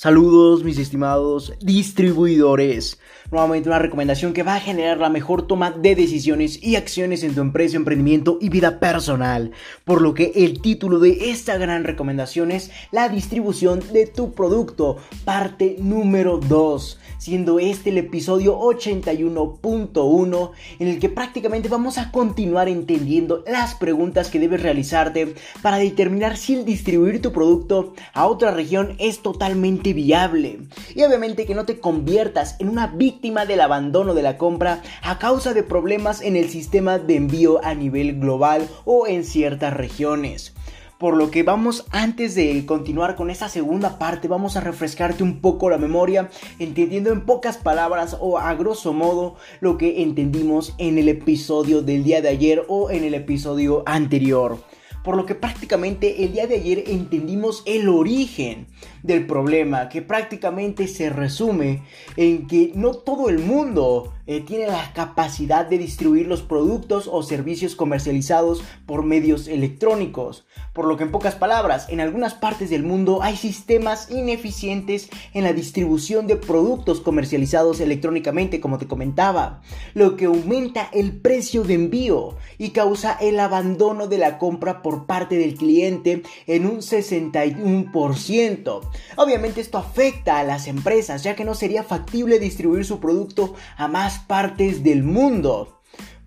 Saludos mis estimados distribuidores. Nuevamente una recomendación que va a generar la mejor toma de decisiones y acciones en tu empresa, emprendimiento y vida personal. Por lo que el título de esta gran recomendación es la distribución de tu producto, parte número 2, siendo este el episodio 81.1 en el que prácticamente vamos a continuar entendiendo las preguntas que debes realizarte para determinar si el distribuir tu producto a otra región es totalmente viable. Y obviamente que no te conviertas en una víctima del abandono de la compra a causa de problemas en el sistema de envío a nivel global o en ciertas regiones. Por lo que vamos, antes de continuar con esta segunda parte, vamos a refrescarte un poco la memoria, entendiendo en pocas palabras o a grosso modo lo que entendimos en el episodio del día de ayer o en el episodio anterior por lo que prácticamente el día de ayer entendimos el origen del problema, que prácticamente se resume en que no todo el mundo eh, tiene la capacidad de distribuir los productos o servicios comercializados por medios electrónicos. Por lo que en pocas palabras, en algunas partes del mundo hay sistemas ineficientes en la distribución de productos comercializados electrónicamente, como te comentaba, lo que aumenta el precio de envío y causa el abandono de la compra por parte del cliente en un 61%. Obviamente esto afecta a las empresas, ya que no sería factible distribuir su producto a más partes del mundo.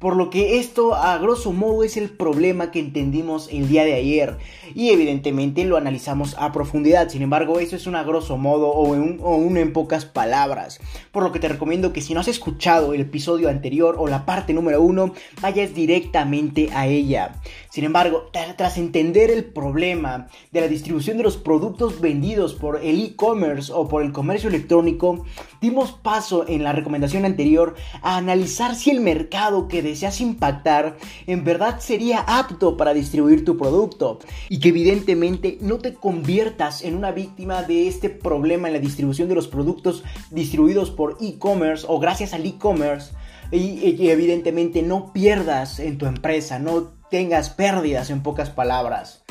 Por lo que esto a grosso modo es el problema que entendimos el día de ayer y evidentemente lo analizamos a profundidad. Sin embargo, eso es un a grosso modo o un, en pocas palabras. Por lo que te recomiendo que si no has escuchado el episodio anterior o la parte número uno, vayas directamente a ella. Sin embargo, tras entender el problema de la distribución de los productos vendidos por el e-commerce o por el comercio electrónico, dimos paso en la recomendación anterior a analizar si el mercado que deseas impactar en verdad sería apto para distribuir tu producto y que evidentemente no te conviertas en una víctima de este problema en la distribución de los productos distribuidos por e-commerce o gracias al e-commerce y, evidentemente no pierdas en tu empresa, no tengas pérdidas en pocas palabras.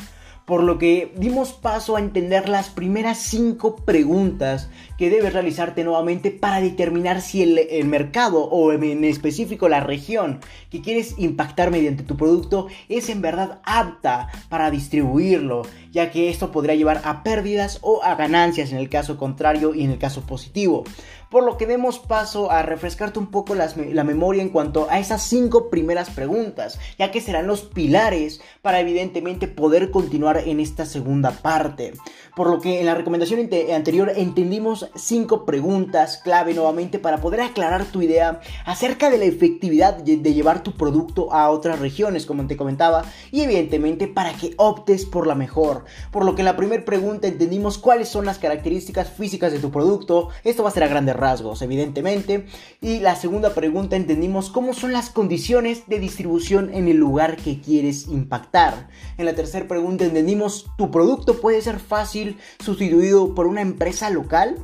Por lo que dimos paso a entender las primeras cinco preguntas que debes realizarte nuevamente para determinar si el, mercado o en específico la región que quieres impactar mediante tu producto es en verdad apta para distribuirlo, ya que esto podría llevar a pérdidas o a ganancias en el caso contrario y en el caso positivo por lo que demos paso a refrescarte un poco la memoria en cuanto a esas cinco primeras preguntas, ya que serán los pilares para evidentemente poder continuar en esta segunda parte. Por lo que en la recomendación anterior entendimos cinco preguntas clave nuevamente para poder aclarar tu idea acerca de la efectividad de llevar tu producto a otras regiones, como te comentaba, y evidentemente para que optes por la mejor. Por lo que en la primera pregunta entendimos cuáles son las características físicas de tu producto, esto va a ser a grandes rasgos, evidentemente. Y la segunda pregunta entendimos cómo son las condiciones de distribución en el lugar que quieres impactar. En la tercera pregunta entendimos tu producto puede ser fácil sustituido por una empresa local.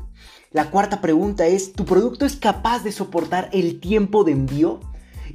La cuarta pregunta es, ¿tu producto es capaz de soportar el tiempo de envío?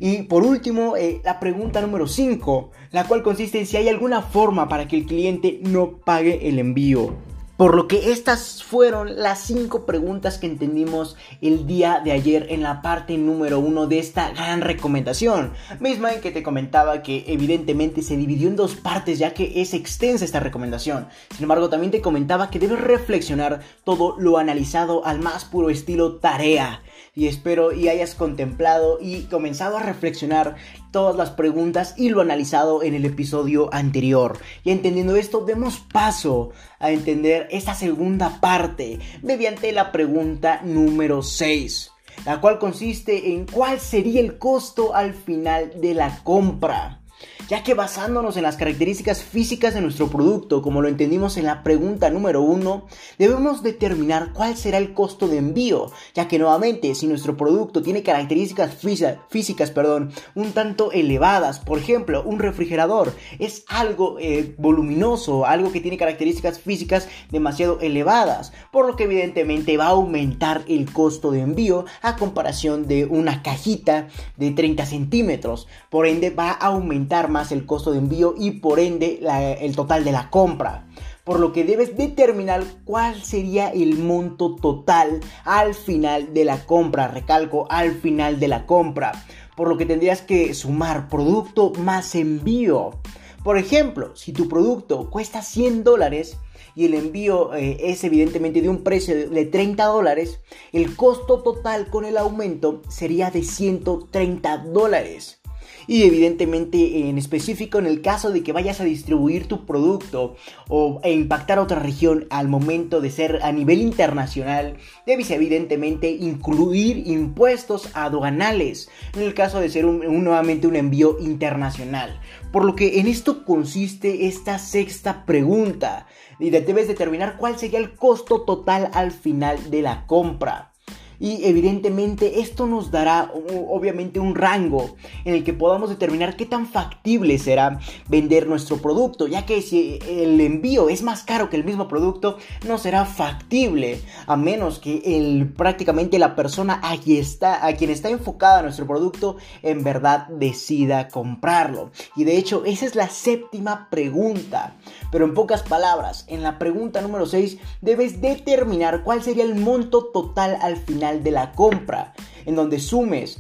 Y por último, eh, la pregunta número 5, la cual consiste en si hay alguna forma para que el cliente no pague el envío. Por lo que estas fueron las cinco preguntas que entendimos el día de ayer en la parte número uno de esta gran recomendación. Misma en que te comentaba que evidentemente se dividió en dos partes ya que es extensa esta recomendación. Sin embargo, también te comentaba que debes reflexionar todo lo analizado al más puro estilo tarea. Y espero y hayas contemplado y comenzado a reflexionar todas las preguntas y lo analizado en el episodio anterior. Y entendiendo esto, demos paso a entender esta segunda parte mediante la pregunta número 6 la cual consiste en cuál sería el costo al final de la compra ya que basándonos en las características físicas de nuestro producto, como lo entendimos en la pregunta número uno, debemos determinar cuál será el costo de envío, ya que nuevamente si nuestro producto tiene características físicas perdón, un tanto elevadas, por ejemplo, un refrigerador es algo eh, voluminoso, algo que tiene características físicas demasiado elevadas, por lo que evidentemente va a aumentar el costo de envío a comparación de una cajita de 30 centímetros, por ende va a aumentar más el costo de envío y por ende el total de la compra. por lo que debes determinar cuál sería el monto total al final de la compra, recalco, al final de la compra, por lo que tendrías que sumar producto más envío. Por ejemplo, si tu producto cuesta 100 dólares, y el envío eh, es evidentemente de un precio de 30 dólares, el costo total con el aumento sería de 130 dólares. Y evidentemente en específico en el caso de que vayas a distribuir tu producto o impactar a otra región al momento de ser a nivel internacional, debes evidentemente incluir impuestos aduanales en el caso de ser nuevamente un envío internacional. Por lo que en esto consiste esta sexta pregunta y debes determinar cuál sería el costo total al final de la compra y evidentemente esto nos dará obviamente un rango en el que podamos determinar qué tan factible será vender nuestro producto, ya que si el envío es más caro que el mismo producto, no será factible, a menos que el, prácticamente la persona a está, a quien está enfocada nuestro producto en verdad decida comprarlo. Y de hecho, esa es la séptima pregunta. Pero en pocas palabras, en la pregunta número 6 debes determinar cuál sería el monto total al final de la compra en donde sumes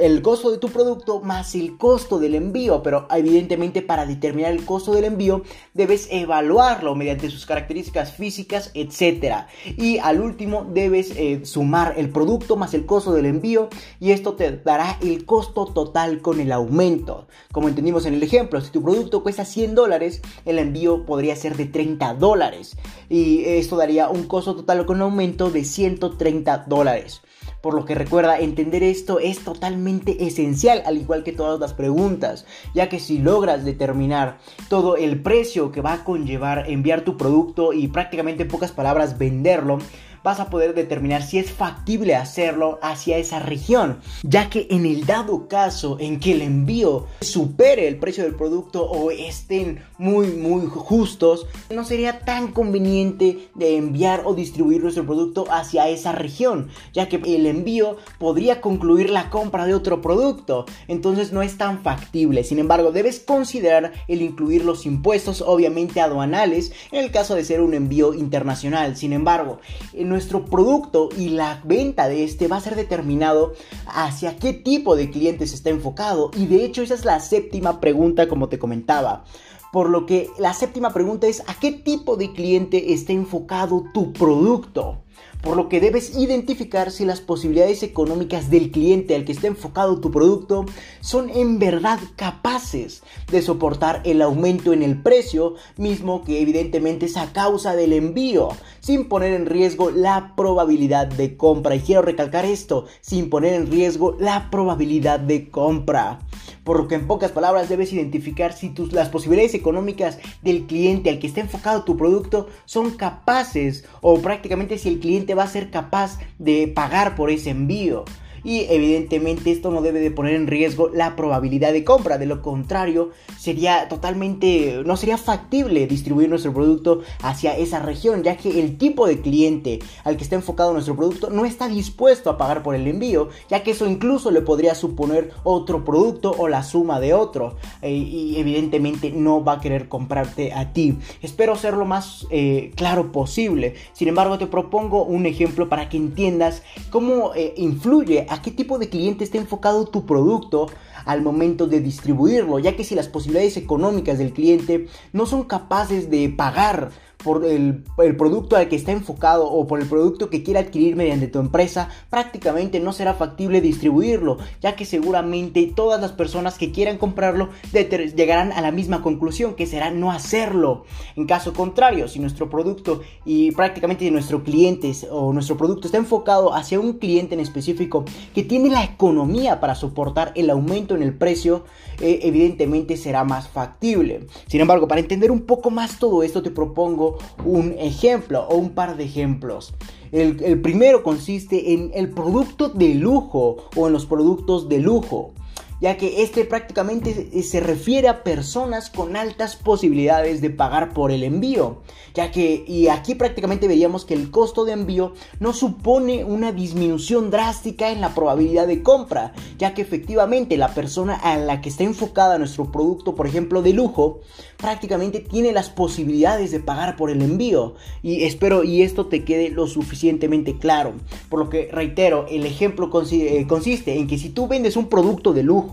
el costo de tu producto más el costo del envío, pero evidentemente para determinar el costo del envío debes evaluarlo mediante sus características físicas, etc. Y al último debes eh, sumar el producto más el costo del envío y esto te dará el costo total con el aumento. Como entendimos en el ejemplo, si tu producto cuesta 100 dólares, el envío podría ser de 30 dólares y esto daría un costo total con aumento de 130 dólares. Por lo que recuerda, entender esto es totalmente esencial, al igual que todas las preguntas, ya que si logras determinar todo el precio que va a conllevar enviar tu producto y prácticamente en pocas palabras venderlo, vas a poder determinar si es factible hacerlo hacia esa región, ya que en el dado caso en que el envío supere el precio del producto o estén muy muy justos, no sería tan conveniente de enviar o distribuir nuestro producto hacia esa región, ya que el envío podría concluir la compra de otro producto, entonces no es tan factible. Sin embargo, debes considerar el incluir los impuestos obviamente aduanales en el caso de ser un envío internacional. Sin embargo, en nuestro producto y la venta de este va a ser determinado hacia qué tipo de clientes está enfocado. Y de hecho esa es la séptima pregunta como te comentaba. Por lo que la séptima pregunta es ¿a qué tipo de cliente está enfocado tu producto? por lo que debes identificar si las posibilidades económicas del cliente al que está enfocado tu producto son en verdad capaces de soportar el aumento en el precio, mismo que evidentemente es a causa del envío, sin poner en riesgo la probabilidad de compra. Y quiero recalcar esto, sin poner en riesgo la probabilidad de compra por lo que en pocas palabras debes identificar si tus, las posibilidades económicas del cliente al que está enfocado tu producto son capaces o prácticamente si el cliente va a ser capaz de pagar por ese envío y evidentemente esto no debe de poner en riesgo la probabilidad de compra, de lo contrario sería totalmente, no sería factible distribuir nuestro producto hacia esa región, ya que el tipo de cliente al que está enfocado nuestro producto no está dispuesto a pagar por el envío, ya que eso incluso le podría suponer otro producto o la suma de otro, eh, y evidentemente no va a querer comprarte a ti. Espero ser lo más eh, claro posible, sin embargo te propongo un ejemplo para que entiendas cómo eh, influye a qué tipo de cliente está enfocado tu producto al momento de distribuirlo, ya que si las posibilidades económicas del cliente no son capaces de pagar por el, producto al que está enfocado o por el producto que quiere adquirir mediante tu empresa, prácticamente no será factible distribuirlo, ya que seguramente todas las personas que quieran comprarlo llegarán a la misma conclusión, que será no hacerlo. En caso contrario, si nuestro producto y prácticamente nuestro cliente o nuestro producto está enfocado hacia un cliente en específico que tiene la economía para soportar el aumento en el precio, eh, evidentemente será más factible. Sin embargo, para entender un poco más todo esto, te propongo un ejemplo o un par de ejemplos. El, primero consiste en el producto de lujo o en los productos de lujo. Ya que este prácticamente se refiere a personas con altas posibilidades de pagar por el envío, ya que y aquí prácticamente veríamos que el costo de envío no supone una disminución drástica en la probabilidad de compra, ya que efectivamente la persona a la que está enfocada nuestro producto, por ejemplo, de lujo, prácticamente tiene las posibilidades de pagar por el envío y espero y esto te quede lo suficientemente claro. Por lo que reitero, el ejemplo eh, consiste en que si tú vendes un producto de lujo,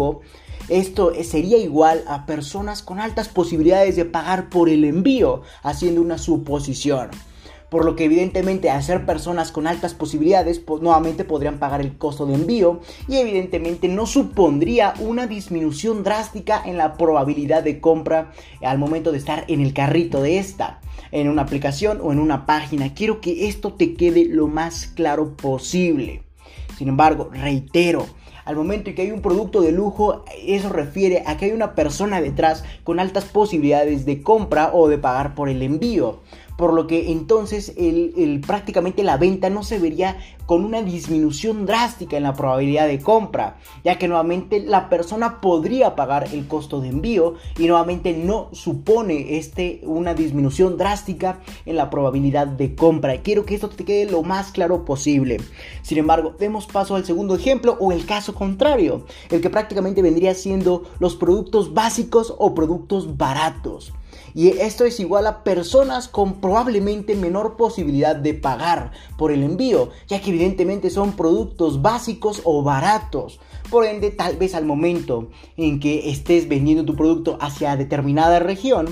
esto sería igual a personas con altas posibilidades de pagar por el envío, haciendo una suposición por lo que evidentemente al ser personas con altas posibilidades, pues, nuevamente podrían pagar el costo de envío y evidentemente no supondría una disminución drástica en la probabilidad de compra al momento de estar en el carrito de esta, en una aplicación o en una página. Quiero que esto te quede lo más claro posible. Sin embargo, reitero, al momento en que hay un producto de lujo, eso refiere a que hay una persona detrás con altas posibilidades de compra o de pagar por el envío por lo que entonces el, prácticamente la venta no se vería con una disminución drástica en la probabilidad de compra, ya que nuevamente la persona podría pagar el costo de envío y nuevamente no supone este una disminución drástica en la probabilidad de compra. Quiero que esto te quede lo más claro posible. Sin embargo, demos paso al segundo ejemplo o el caso contrario, el que prácticamente vendría siendo los productos básicos o productos baratos. Y esto es igual a personas con probablemente menor posibilidad de pagar por el envío, ya que evidentemente son productos básicos o baratos. Por ende, tal vez al momento en que estés vendiendo tu producto hacia determinada región,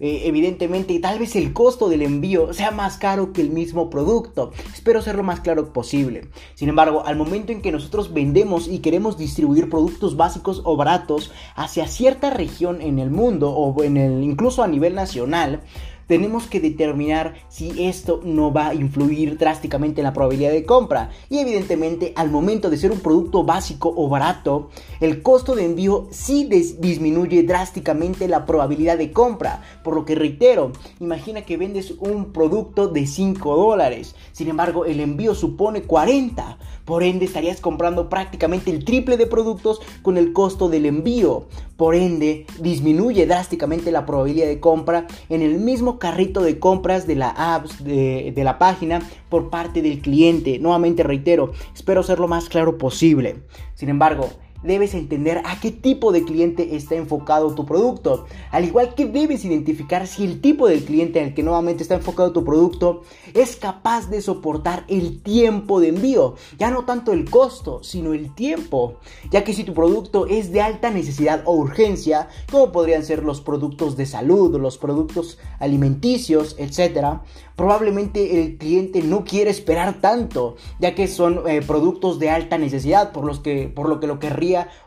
eh, evidentemente tal vez el costo del envío sea más caro que el mismo producto. Espero ser lo más claro posible. Sin embargo, al momento en que nosotros vendemos y queremos distribuir productos básicos o baratos hacia cierta región en el mundo o en el, incluso a nivel nacional, tenemos que determinar si esto no va a influir drásticamente en la probabilidad de compra. Y evidentemente al momento de ser un producto básico o barato, el costo de envío sí disminuye drásticamente la probabilidad de compra. Por lo que reitero, imagina que vendes un producto de 5 dólares. Sin embargo, el envío supone 40. Por ende, estarías comprando prácticamente el triple de productos con el costo del envío. Por ende, disminuye drásticamente la probabilidad de compra en el mismo carrito de compras de la apps de, de la página por parte del cliente. Nuevamente reitero, espero ser lo más claro posible. Sin embargo, debes entender a qué tipo de cliente está enfocado tu producto. Al igual que debes identificar si el tipo del cliente en el que nuevamente está enfocado tu producto es capaz de soportar el tiempo de envío. Ya no tanto el costo, sino el tiempo. Ya que si tu producto es de alta necesidad o urgencia, como podrían ser los productos de salud, los productos alimenticios, etc., probablemente el cliente no quiere esperar tanto, ya que son eh, productos de alta necesidad, por, los que, por lo que lo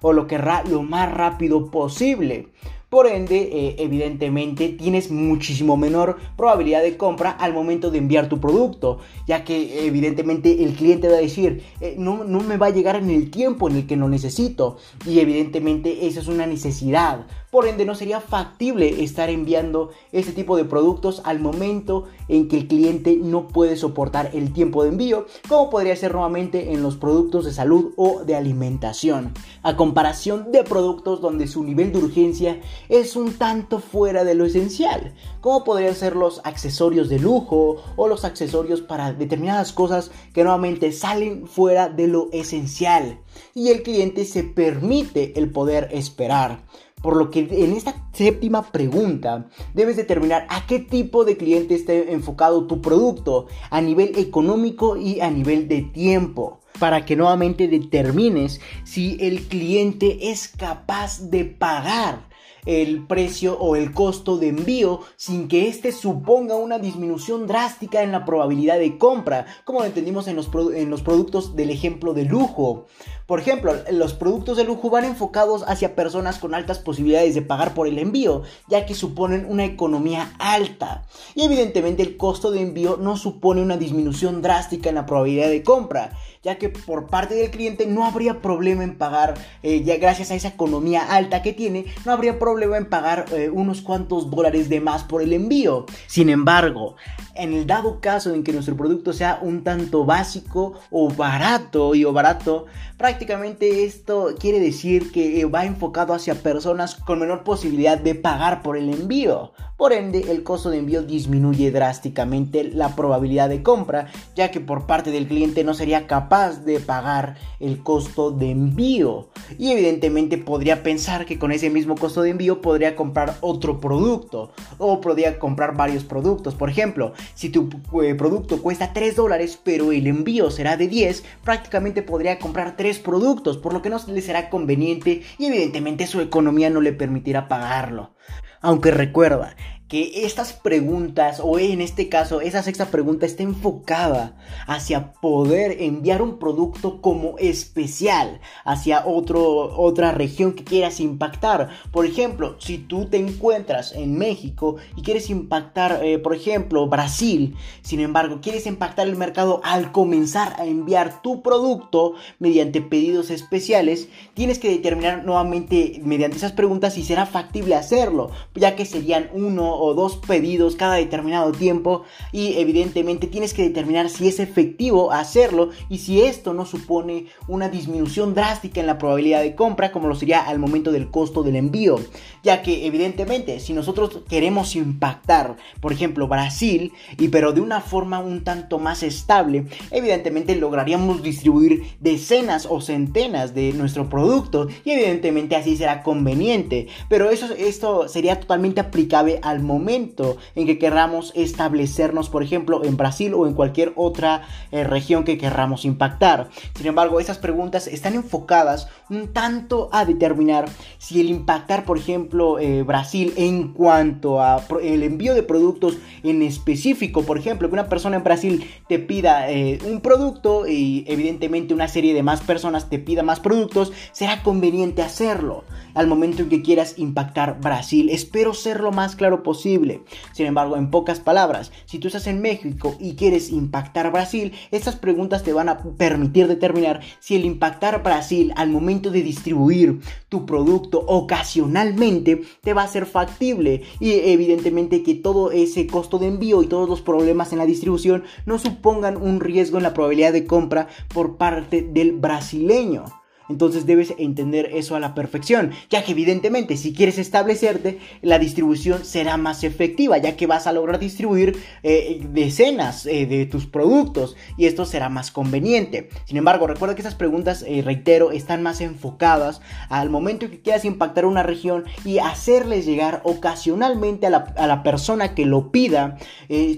o lo querrá lo más rápido posible. Por ende, eh, evidentemente tienes muchísimo menor probabilidad de compra al momento de enviar tu producto, ya que evidentemente el cliente va a decir, eh, no, no me va a llegar en el tiempo en el que lo necesito. Y evidentemente esa es una necesidad. Por ende, no sería factible estar enviando este tipo de productos al momento en que el cliente no puede soportar el tiempo de envío, como podría ser nuevamente en los productos de salud o de alimentación. A comparación de productos donde su nivel de urgencia es un tanto fuera de lo esencial, como podrían ser los accesorios de lujo o los accesorios para determinadas cosas que nuevamente salen fuera de lo esencial y el cliente se permite el poder esperar. Por lo que en esta séptima pregunta debes determinar a qué tipo de cliente está enfocado tu producto a nivel económico y a nivel de tiempo para que nuevamente determines si el cliente es capaz de pagar el precio o el costo de envío sin que éste suponga una disminución drástica en la probabilidad de compra, como lo entendimos en los, en los productos del ejemplo de lujo. Por ejemplo, los productos de lujo van enfocados hacia personas con altas posibilidades de pagar por el envío, ya que suponen una economía alta. Y evidentemente el costo de envío no supone una disminución drástica en la probabilidad de compra, ya que por parte del cliente no habría problema en pagar, eh, ya gracias a esa economía alta que tiene, no habría problema en pagar eh, unos cuantos dólares de más por el envío. Sin embargo, en el dado caso en que nuestro producto sea un tanto básico o barato y o barato, prácticamente Prácticamente esto quiere decir que va enfocado hacia personas con menor posibilidad de pagar por el envío. Por ende, el costo de envío disminuye drásticamente la probabilidad de compra, ya que por parte del cliente no sería capaz de pagar el costo de envío. Y evidentemente podría pensar que con ese mismo costo de envío podría comprar otro producto o podría comprar varios productos. Por ejemplo, si tu eh, producto cuesta 3 dólares pero el envío será de 10, prácticamente podría comprar 3 productos, por lo que no le será conveniente y evidentemente su economía no le permitirá pagarlo. Aunque recuerda, que estas preguntas, o en este caso, esa sexta pregunta está enfocada hacia poder enviar un producto como especial hacia otro, otra región que quieras impactar. Por ejemplo, si tú te encuentras en México y quieres impactar, eh, por ejemplo, Brasil, sin embargo, quieres impactar el mercado al comenzar a enviar tu producto mediante pedidos especiales, tienes que determinar nuevamente mediante esas preguntas si será factible hacerlo, ya que serían uno o dos pedidos cada determinado tiempo y evidentemente tienes que determinar si es efectivo hacerlo y si esto no supone una disminución drástica en la probabilidad de compra como lo sería al momento del costo del envío ya que evidentemente si nosotros queremos impactar por ejemplo Brasil y pero de una forma un tanto más estable evidentemente lograríamos distribuir decenas o centenas de nuestro producto y evidentemente así será conveniente. Pero eso esto sería totalmente aplicable al momento en que querramos establecernos, por ejemplo, en Brasil o en cualquier otra eh, región que querramos impactar. Sin embargo, esas preguntas están enfocadas un tanto a determinar si el impactar, por ejemplo, eh, Brasil en cuanto a el envío de productos en específico, por ejemplo, que una persona en Brasil te pida eh, un producto y evidentemente una serie de más personas te pida más productos, será conveniente hacerlo al momento en que quieras impactar Brasil. Espero ser lo más claro posible. Sin embargo, en pocas palabras, si tú estás en México y quieres impactar Brasil, estas preguntas te van a permitir determinar si el impactar Brasil al momento de distribuir tu producto ocasionalmente te va a ser factible y evidentemente que todo ese costo de envío y todos los problemas en la distribución no supongan un riesgo en la probabilidad de compra por parte del brasileño. Entonces debes entender eso a la perfección, ya que evidentemente si quieres establecerte, la distribución será más efectiva, ya que vas a lograr distribuir eh, decenas eh, de tus productos y esto será más conveniente. Sin embargo, recuerda que estas preguntas, eh, reitero, están más enfocadas al momento que quieras impactar una región y hacerles llegar ocasionalmente a la, a la persona que lo pida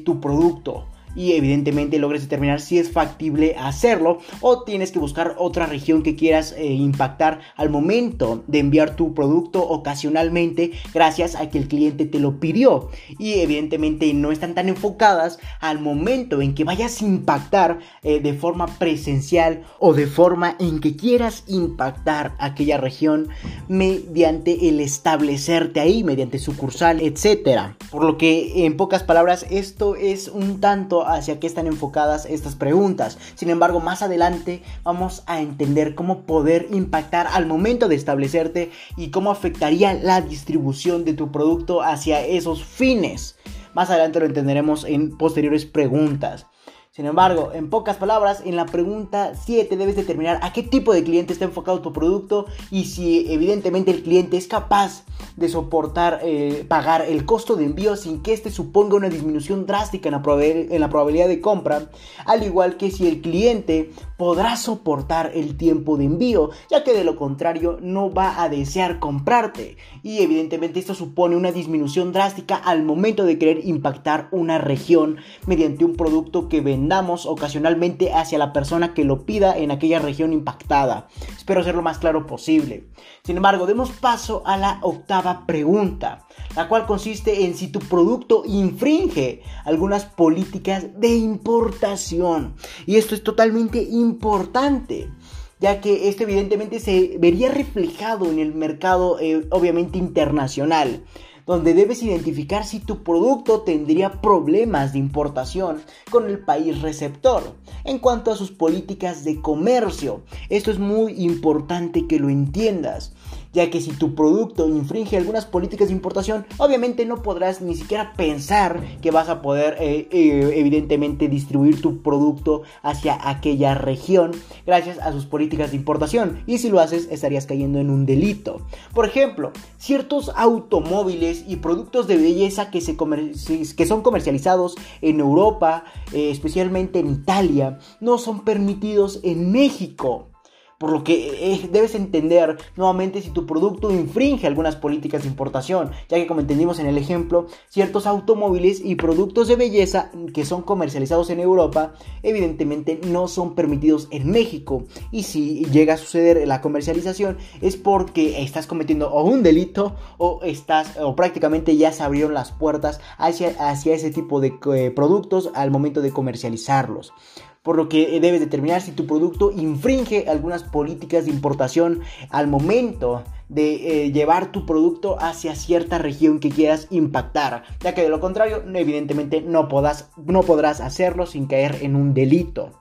tu producto y evidentemente logres determinar si es factible hacerlo o tienes que buscar otra región que quieras eh, impactar al momento de enviar tu producto ocasionalmente gracias a que el cliente te lo pidió. Y evidentemente no están tan enfocadas al momento en que vayas a impactar eh, de forma presencial o de forma en que quieras impactar aquella región mediante el establecerte ahí mediante sucursal etcétera. Por lo que en pocas palabras esto es un tanto hacia qué están enfocadas estas preguntas. Sin embargo, más adelante vamos a entender cómo poder impactar al momento de establecerte y cómo afectaría la distribución de tu producto hacia esos fines. Más adelante lo entenderemos en posteriores preguntas. Sin embargo, en pocas palabras, en la pregunta 7 debes determinar a qué tipo de cliente está enfocado tu producto y si evidentemente el cliente es capaz de soportar eh, pagar el costo de envío sin que este suponga una disminución drástica en la, en la probabilidad de compra, al igual que si el cliente podrá soportar el tiempo de envío, ya que de lo contrario no va a desear comprarte. Y evidentemente esto supone una disminución drástica al momento de querer impactar una región mediante un producto que vendamos ocasionalmente hacia la persona que lo pida en aquella región impactada. Espero ser lo más claro posible. Sin embargo, demos paso a la octava pregunta, la cual consiste en si tu producto infringe algunas políticas de importación. Y esto es totalmente importante ya que esto evidentemente se vería reflejado en el mercado eh, obviamente internacional donde debes identificar si tu producto tendría problemas de importación con el país receptor. En cuanto a sus políticas de comercio, esto es muy importante que lo entiendas ya que si tu producto infringe algunas políticas de importación, obviamente no podrás ni siquiera pensar que vas a poder eh, eh, evidentemente distribuir tu producto hacia aquella región gracias a sus políticas de importación y si lo haces estarías cayendo en un delito. Por ejemplo, ciertos automóviles y productos de belleza que, se que son comercializados en Europa, eh, especialmente en Italia, no son permitidos en México. Por lo que debes entender nuevamente si tu producto infringe algunas políticas de importación, ya que como entendimos en el ejemplo, ciertos automóviles y productos de belleza que son comercializados en Europa, evidentemente no son permitidos en México. Y si llega a suceder la comercialización es porque estás cometiendo o un delito o estás o prácticamente ya se abrieron las puertas hacia, hacia ese tipo de eh, productos al momento de comercializarlos por lo que debes determinar si tu producto infringe algunas políticas de importación al momento de eh, llevar tu producto hacia cierta región que quieras impactar, ya que de lo contrario, evidentemente no, no podrás hacerlo sin caer en un delito.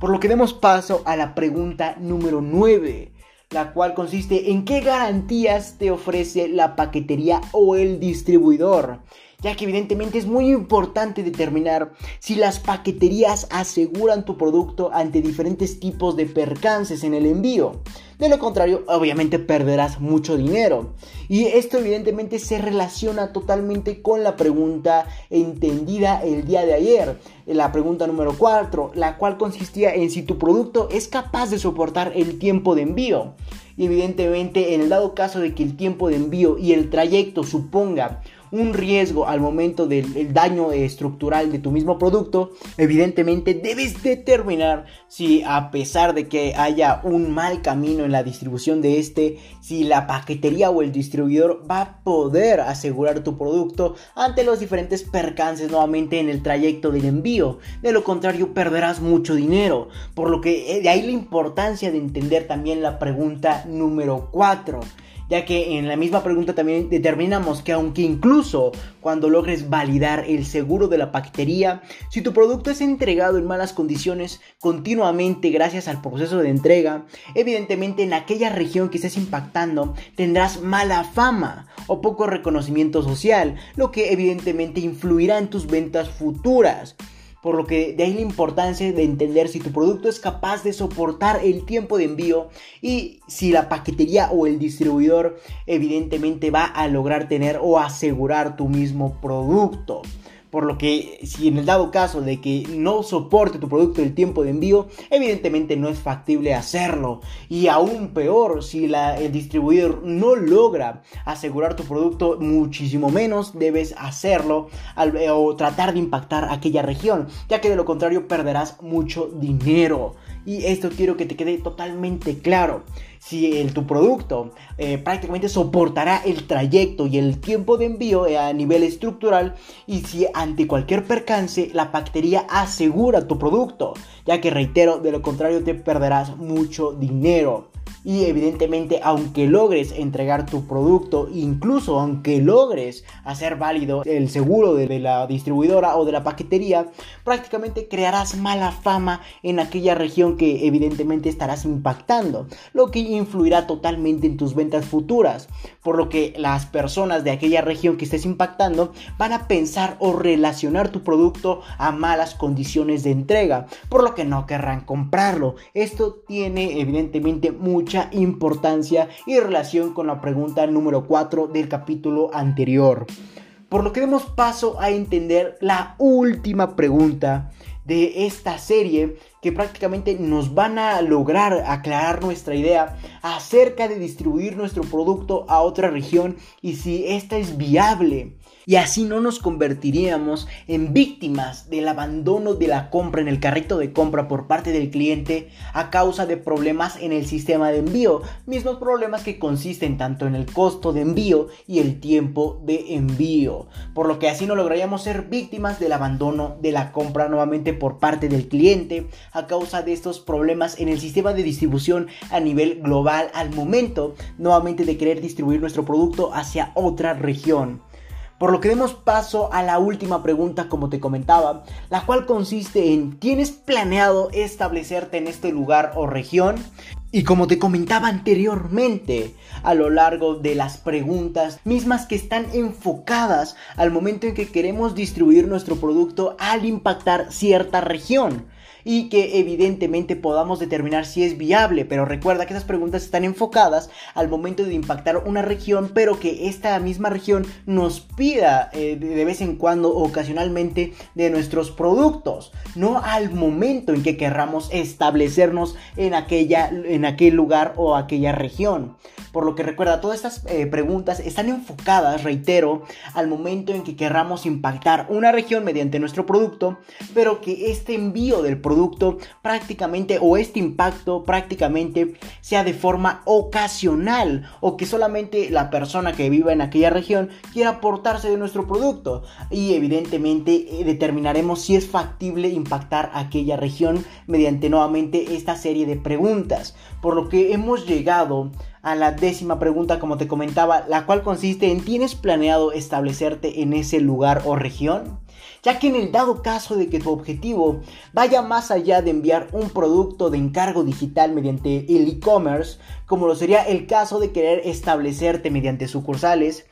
Por lo que demos paso a la pregunta número 9, la cual consiste en qué garantías te ofrece la paquetería o el distribuidor ya que evidentemente es muy importante determinar si las paqueterías aseguran tu producto ante diferentes tipos de percances en el envío. De lo contrario, obviamente perderás mucho dinero. Y esto evidentemente se relaciona totalmente con la pregunta entendida el día de ayer. La pregunta número 4, la cual consistía en si tu producto es capaz de soportar el tiempo de envío. Y evidentemente en el dado caso de que el tiempo de envío y el trayecto suponga un riesgo al momento del daño estructural de tu mismo producto, evidentemente debes determinar si a pesar de que haya un mal camino en la distribución de este, si la paquetería o el distribuidor va a poder asegurar tu producto ante los diferentes percances nuevamente en el trayecto del envío. De lo contrario, perderás mucho dinero. Por lo que eh, de ahí la importancia de entender también la pregunta número 4 ya que en la misma pregunta también determinamos que aunque incluso cuando logres validar el seguro de la paquetería, si tu producto es entregado en malas condiciones continuamente gracias al proceso de entrega, evidentemente en aquella región que estés impactando tendrás mala fama o poco reconocimiento social, lo que evidentemente influirá en tus ventas futuras por lo que de ahí la importancia de entender si tu producto es capaz de soportar el tiempo de envío y si la paquetería o el distribuidor evidentemente va a lograr tener o asegurar tu mismo producto. Por lo que si en el dado caso de que no soporte tu producto el tiempo de envío, evidentemente no es factible hacerlo. Y aún peor, si el distribuidor no logra asegurar tu producto, muchísimo menos debes hacerlo o tratar de impactar aquella región, ya que de lo contrario perderás mucho dinero. Y esto quiero que te quede totalmente claro. Si tu producto eh, prácticamente soportará el trayecto y el tiempo de envío eh, a nivel estructural y si ante cualquier percance la paquetería asegura tu producto, ya que reitero, de lo contrario te perderás mucho dinero y evidentemente aunque logres entregar tu producto, incluso aunque logres hacer válido el seguro de, la distribuidora o de la paquetería, prácticamente crearás mala fama en aquella región que evidentemente estarás impactando, lo que influirá totalmente en tus ventas futuras, por lo que las personas de aquella región que estés impactando van a pensar o relacionar tu producto a malas condiciones de entrega, por lo que no querrán comprarlo. Esto tiene evidentemente mucha importancia y relación con la pregunta número 4 del capítulo anterior. Por lo que demos paso a entender la última pregunta de esta serie que prácticamente nos van a lograr aclarar nuestra idea acerca de distribuir nuestro producto a otra región y si esta es viable y así no nos convertiríamos en víctimas del abandono de la compra en el carrito de compra por parte del cliente a causa de problemas en el sistema de envío, mismos problemas que consisten tanto en el costo de envío y el tiempo de envío, por lo que así no lograríamos ser víctimas del abandono de la compra nuevamente por parte del cliente a causa de estos problemas en el sistema de distribución a nivel global al momento nuevamente de querer distribuir nuestro producto hacia otra región. Por lo que demos paso a la última pregunta como te comentaba, la cual consiste en ¿tienes planeado establecerte en este lugar o región? Y como te comentaba anteriormente, a lo largo de las preguntas mismas que están enfocadas al momento en que queremos distribuir nuestro producto al impactar cierta región y que evidentemente podamos determinar si es viable. Pero recuerda que esas preguntas están enfocadas al momento de impactar una región, pero que esta misma región nos pida eh, de vez en cuando, ocasionalmente, de nuestros productos, no al momento en que querramos establecernos en, aquella, en aquel lugar o aquella región. Por lo que recuerda, todas estas eh, preguntas están enfocadas, reitero, al momento en que querramos impactar una región mediante nuestro producto, pero que este envío del producto prácticamente o este impacto prácticamente sea de forma ocasional o que solamente la persona que viva en aquella región quiera aportarse de nuestro producto y evidentemente eh, determinaremos si es factible impactar aquella región mediante nuevamente esta serie de preguntas. Por lo que hemos llegado a la décima pregunta, como te comentaba, la cual consiste en ¿tienes planeado establecerte en ese lugar o región? Ya que en el dado caso de que tu objetivo vaya más allá de enviar un producto de encargo digital mediante el e-commerce, como lo sería el caso de querer establecerte mediante sucursales,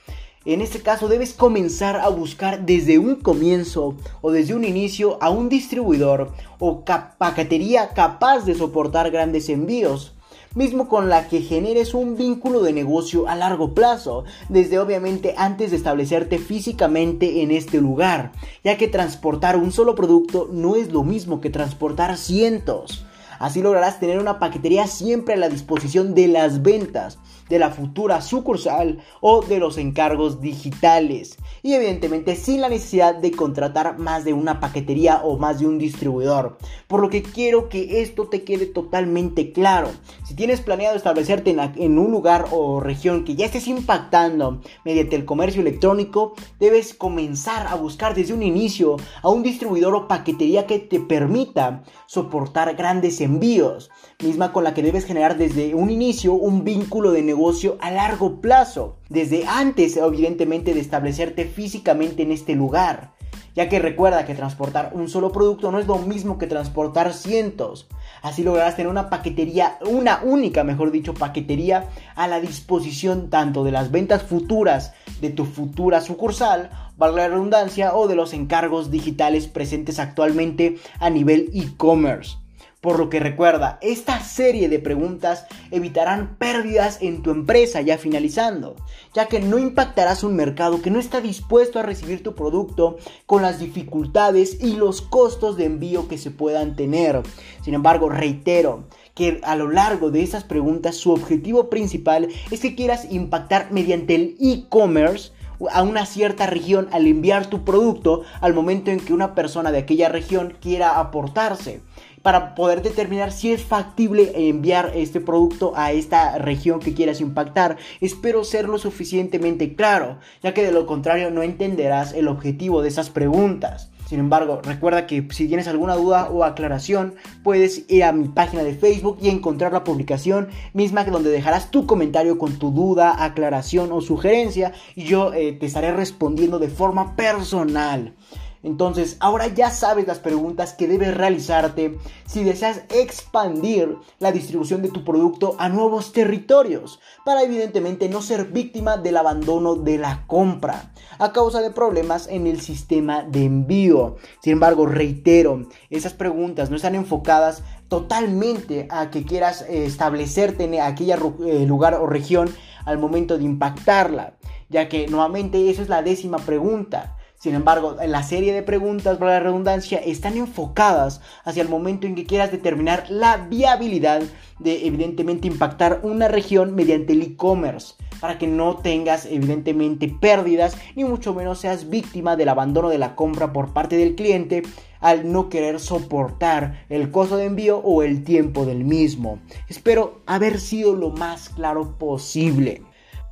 en este caso debes comenzar a buscar desde un comienzo o desde un inicio a un distribuidor o paquetería capaz de soportar grandes envíos mismo con la que generes un vínculo de negocio a largo plazo, desde obviamente antes de establecerte físicamente en este lugar, ya que transportar un solo producto no es lo mismo que transportar cientos. Así lograrás tener una paquetería siempre a la disposición de las ventas, de la futura sucursal o de los encargos digitales. Y evidentemente sin la necesidad de contratar más de una paquetería o más de un distribuidor. Por lo que quiero que esto te quede totalmente claro. Si tienes planeado establecerte en, un lugar o región que ya estés impactando mediante el comercio electrónico, debes comenzar a buscar desde un inicio a un distribuidor o paquetería que te permita soportar grandes envíos, misma con la que debes generar desde un inicio un vínculo de negocio a largo plazo, desde antes evidentemente de establecerte físicamente en este lugar, ya que recuerda que transportar un solo producto no es lo mismo que transportar cientos. Así lograrás tener una paquetería, una única, mejor dicho, paquetería a la disposición tanto de las ventas futuras de tu futura sucursal, valga la redundancia, o de los encargos digitales presentes actualmente a nivel e-commerce. Por lo que recuerda, esta serie de preguntas evitarán pérdidas en tu empresa ya finalizando, ya que no impactarás un mercado que no está dispuesto a recibir tu producto con las dificultades y los costos de envío que se puedan tener. Sin embargo, reitero, que a lo largo de esas preguntas su objetivo principal es que quieras impactar mediante el e-commerce a una cierta región al enviar tu producto al momento en que una persona de aquella región quiera aportarse para poder determinar si es factible enviar este producto a esta región que quieras impactar. Espero ser lo suficientemente claro, ya que de lo contrario no entenderás el objetivo de esas preguntas. Sin embargo, recuerda que si tienes alguna duda o aclaración, puedes ir a mi página de Facebook y encontrar la publicación misma donde dejarás tu comentario con tu duda, aclaración o sugerencia y yo eh, te estaré respondiendo de forma personal. Entonces, ahora ya sabes las preguntas que debes realizarte si deseas expandir la distribución de tu producto a nuevos territorios, para evidentemente no ser víctima del abandono de la compra a causa de problemas en el sistema de envío. Sin embargo, reitero, esas preguntas no están enfocadas totalmente a que quieras eh, establecerte en aquella eh, lugar o región al momento de impactarla, ya que nuevamente esa es la décima pregunta. Sin embargo, la serie de preguntas, para la redundancia, están enfocadas hacia el momento en que quieras determinar la viabilidad de evidentemente impactar una región mediante el e-commerce para que no tengas evidentemente pérdidas ni mucho menos seas víctima del abandono de la compra por parte del cliente al no querer soportar el costo de envío o el tiempo del mismo. Espero haber sido lo más claro posible.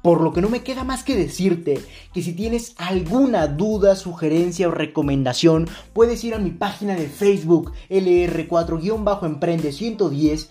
Por lo que no me queda más que decirte que si tienes alguna duda, sugerencia o recomendación, puedes ir a mi página de Facebook LR4-Emprende 110,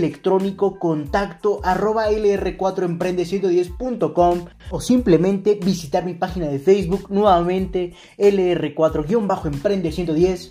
electrónico contacto arroba lr4emprende110.com o simplemente visitar mi página de Facebook nuevamente lr4-emprende110